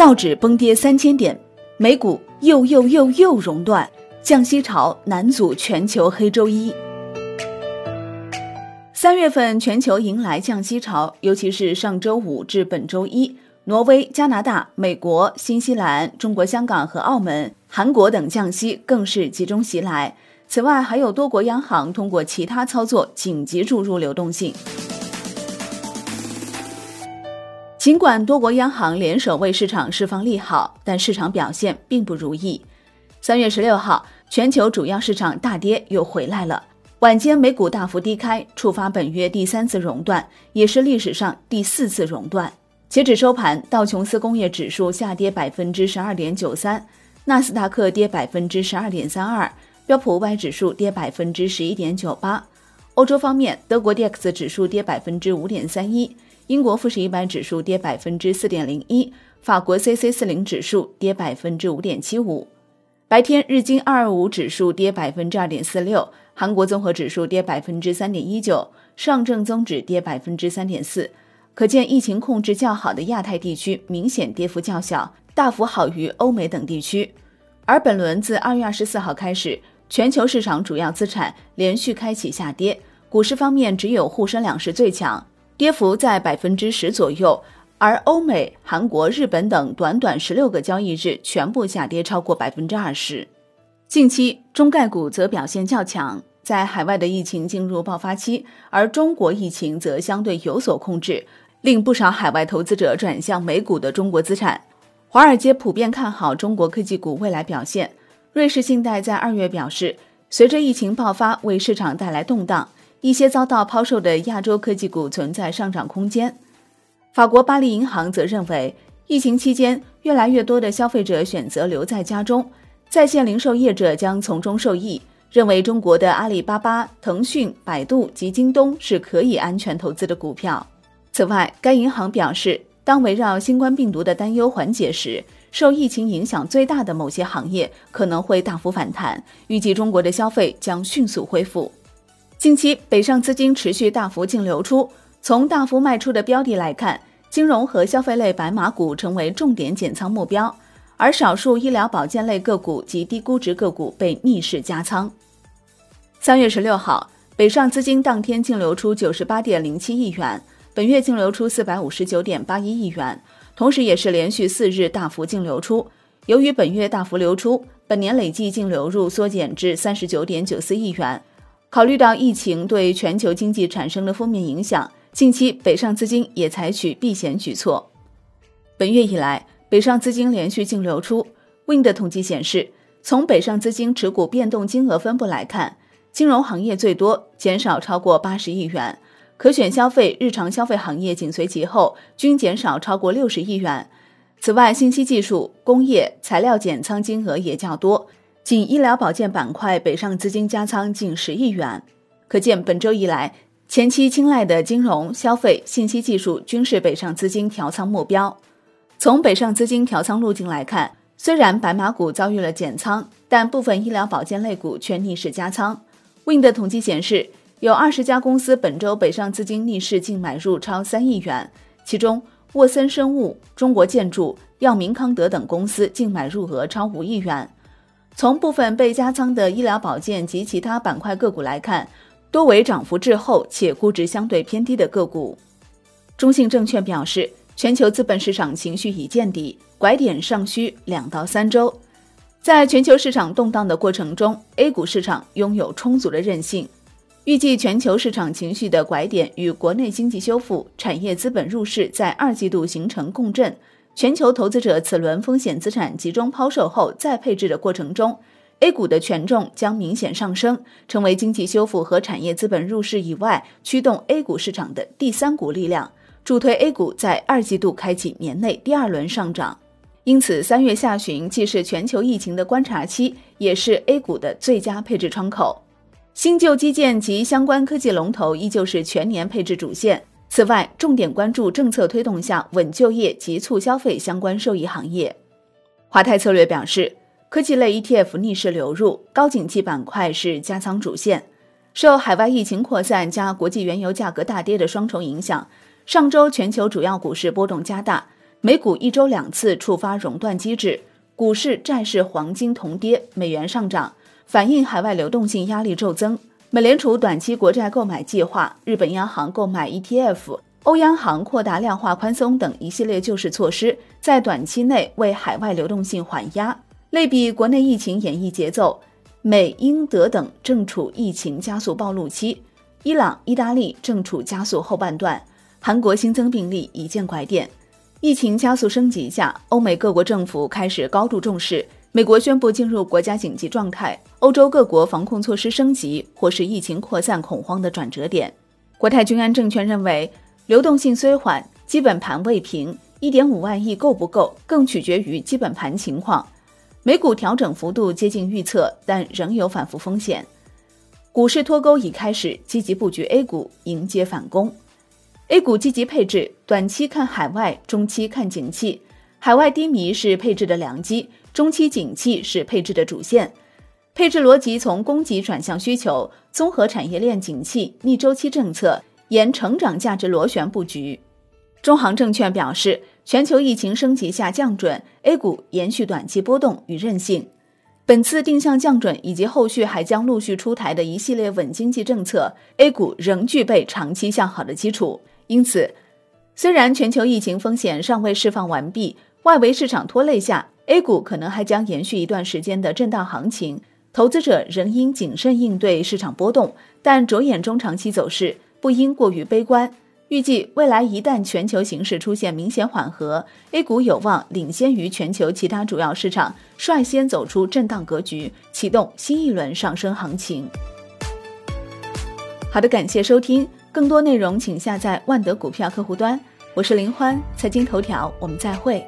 道指崩跌三千点，美股又又又又熔断，降息潮难阻全球黑周一。三月份全球迎来降息潮，尤其是上周五至本周一，挪威、加拿大、美国、新西兰、中国香港和澳门、韩国等降息更是集中袭来。此外，还有多国央行通过其他操作紧急注入流动性。尽管多国央行联手为市场释放利好，但市场表现并不如意。三月十六号，全球主要市场大跌又回来了。晚间美股大幅低开，触发本月第三次熔断，也是历史上第四次熔断。截止收盘，道琼斯工业指数下跌百分之十二点九三，纳斯达克跌百分之十二点三二，标普五百指数跌百分之十一点九八。欧洲方面，德国 DAX 指数跌百分之五点三一，英国富时一百指数跌百分之四点零一，法国 C C 四零指数跌百分之五点七五。白天，日经二二五指数跌百分之二点四六。韩国综合指数跌百分之三点一九，上证综指跌百分之三点四，可见疫情控制较好的亚太地区明显跌幅较小，大幅好于欧美等地区。而本轮自二月二十四号开始，全球市场主要资产连续开启下跌，股市方面只有沪深两市最强，跌幅在百分之十左右，而欧美、韩国、日本等短短十六个交易日全部下跌超过百分之二十。近期中概股则表现较强。在海外的疫情进入爆发期，而中国疫情则相对有所控制，令不少海外投资者转向美股的中国资产。华尔街普遍看好中国科技股未来表现。瑞士信贷在二月表示，随着疫情爆发为市场带来动荡，一些遭到抛售的亚洲科技股存在上涨空间。法国巴黎银行则认为，疫情期间越来越多的消费者选择留在家中，在线零售业者将从中受益。认为中国的阿里巴巴、腾讯、百度及京东是可以安全投资的股票。此外，该银行表示，当围绕新冠病毒的担忧缓解时，受疫情影响最大的某些行业可能会大幅反弹，预计中国的消费将迅速恢复。近期，北上资金持续大幅净流出，从大幅卖出的标的来看，金融和消费类白马股成为重点减仓目标。而少数医疗保健类个股及低估值个股被逆势加仓。三月十六号，北上资金当天净流出九十八点零七亿元，本月净流出四百五十九点八一亿元，同时也是连续四日大幅净流出。由于本月大幅流出，本年累计净流入缩减至三十九点九四亿元。考虑到疫情对全球经济产生的负面影响，近期北上资金也采取避险举措。本月以来，北上资金连续净流出，Wind 统计显示，从北上资金持股变动金额分布来看，金融行业最多，减少超过八十亿元；可选消费、日常消费行业紧随其后，均减少超过六十亿元。此外，信息技术、工业、材料减仓金额也较多，仅医疗保健板块北上资金加仓近十亿元。可见，本周以来，前期青睐的金融、消费、信息技术均是北上资金调仓目标。从北上资金调仓路径来看，虽然白马股遭遇了减仓，但部分医疗保健类股却逆势加仓。Wind 统计显示，有二十家公司本周北上资金逆势净买入超三亿元，其中沃森生物、中国建筑、药明康德等公司净买入额超五亿元。从部分被加仓的医疗保健及其他板块个股来看，多为涨幅滞后且估值相对偏低的个股。中信证券表示。全球资本市场情绪已见底，拐点尚需两到三周。在全球市场动荡的过程中，A 股市场拥有充足的韧性。预计全球市场情绪的拐点与国内经济修复、产业资本入市在二季度形成共振。全球投资者此轮风险资产集中抛售后再配置的过程中，A 股的权重将明显上升，成为经济修复和产业资本入市以外驱动 A 股市场的第三股力量。助推 A 股在二季度开启年内第二轮上涨，因此三月下旬既是全球疫情的观察期，也是 A 股的最佳配置窗口。新旧基建及相关科技龙头依旧是全年配置主线。此外，重点关注政策推动下稳就业及促消费相关受益行业。华泰策略表示，科技类 ETF 逆势流入，高景气板块是加仓主线。受海外疫情扩散加国际原油价格大跌的双重影响。上周全球主要股市波动加大，美股一周两次触发熔断机制，股市、债市、黄金同跌，美元上涨，反映海外流动性压力骤增。美联储短期国债购买计划，日本央行购买 ETF，欧央行扩大量化宽松等一系列救市措施，在短期内为海外流动性缓压。类比国内疫情演绎节奏，美、英、德等正处疫情加速暴露期，伊朗、意大利正处加速后半段，韩国新增病例已见拐点。疫情加速升级下，欧美各国政府开始高度重视。美国宣布进入国家紧急状态，欧洲各国防控措施升级，或是疫情扩散恐慌的转折点。国泰君安证券认为，流动性虽缓，基本盘未平，一点五万亿够不够，更取决于基本盘情况。美股调整幅度接近预测，但仍有反复风险。股市脱钩已开始，积极布局 A 股，迎接反攻。A 股积极配置，短期看海外，中期看景气。海外低迷是配置的良机，中期景气是配置的主线。配置逻辑从供给转向需求，综合产业链景气、逆周期政策，沿成长价值螺旋布局。中航证券表示，全球疫情升级下降准，A 股延续短期波动与韧性。本次定向降准以及后续还将陆续出台的一系列稳经济政策，A 股仍具备长期向好的基础。因此，虽然全球疫情风险尚未释放完毕，外围市场拖累下，A 股可能还将延续一段时间的震荡行情。投资者仍应谨慎应对市场波动，但着眼中长期走势，不应过于悲观。预计未来一旦全球形势出现明显缓和，A 股有望领先于全球其他主要市场，率先走出震荡格局，启动新一轮上升行情。好的，感谢收听。更多内容请下载万德股票客户端，我是林欢，财经头条，我们再会。